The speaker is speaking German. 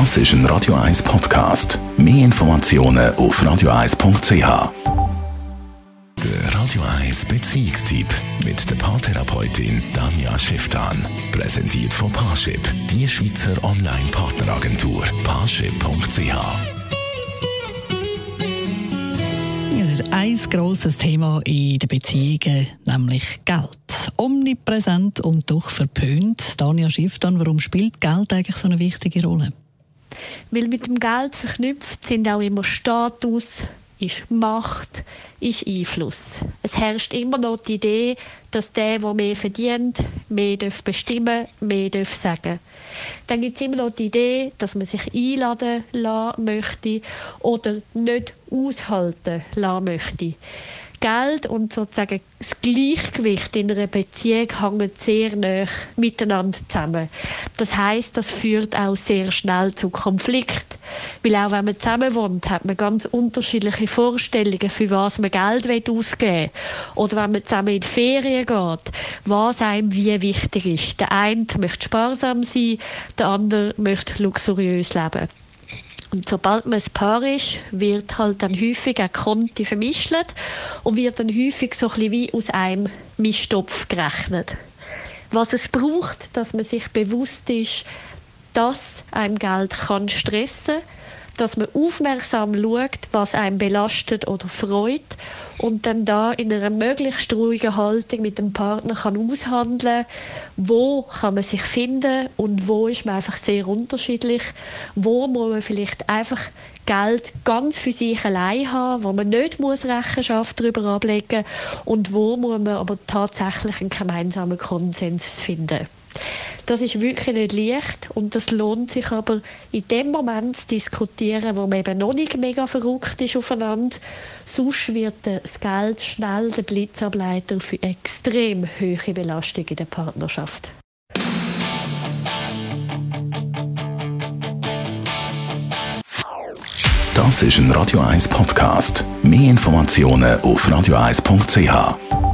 Das ist ein Radio 1 Podcast. Mehr Informationen auf radio1.ch. Der Radio 1 Beziehungstyp mit der Paartherapeutin Danja Schifftan. Präsentiert von Paarship, die Schweizer Online-Partneragentur. Paarship.ch. Es ist ein grosses Thema in den Beziehungen, nämlich Geld. Omnipräsent und doch verpönt. Danja Schifftan, warum spielt Geld eigentlich so eine wichtige Rolle? Weil mit dem Geld verknüpft sind auch immer Status, ist Macht, ist Einfluss. Es herrscht immer noch die Idee, dass der, der mehr verdient, mehr bestimmen mehr sagen Dann gibt es immer noch die Idee, dass man sich einladen lassen möchte oder nicht aushalten lassen möchte. Geld und sozusagen das Gleichgewicht in einer Beziehung hängen sehr nah miteinander zusammen. Das heißt, das führt auch sehr schnell zu Konflikt, weil auch wenn man zusammen wohnt, hat man ganz unterschiedliche Vorstellungen, für was man Geld ausgeben will. Oder wenn man zusammen in die Ferien geht, was einem wie wichtig ist. Der eine möchte sparsam sein, der andere möchte luxuriös leben. Und sobald man ein Paar ist, wird halt dann häufig ein Konti vermischt und wird dann häufig so ein wie aus einem Mischtopf gerechnet. Was es braucht, dass man sich bewusst ist, dass einem Geld kann stressen kann, dass man aufmerksam schaut, was einem belastet oder freut und dann da in einer möglichst ruhigen Haltung mit dem Partner kann aushandeln, wo kann man sich finden und wo ist man einfach sehr unterschiedlich, wo muss man vielleicht einfach Geld ganz für sich allein haben, wo man nicht muss Rechenschaft darüber ablegen und wo muss man aber tatsächlich einen gemeinsamen Konsens finden. Das ist wirklich nicht leicht und das lohnt sich aber in dem Moment zu diskutieren, wo man eben noch nicht mega verrückt ist aufeinander. Sonst wird das Geld schnell der Blitzableiter für extrem hohe Belastung in der Partnerschaft. Das ist ein Radio 1 Podcast. Mehr Informationen auf radio1.ch.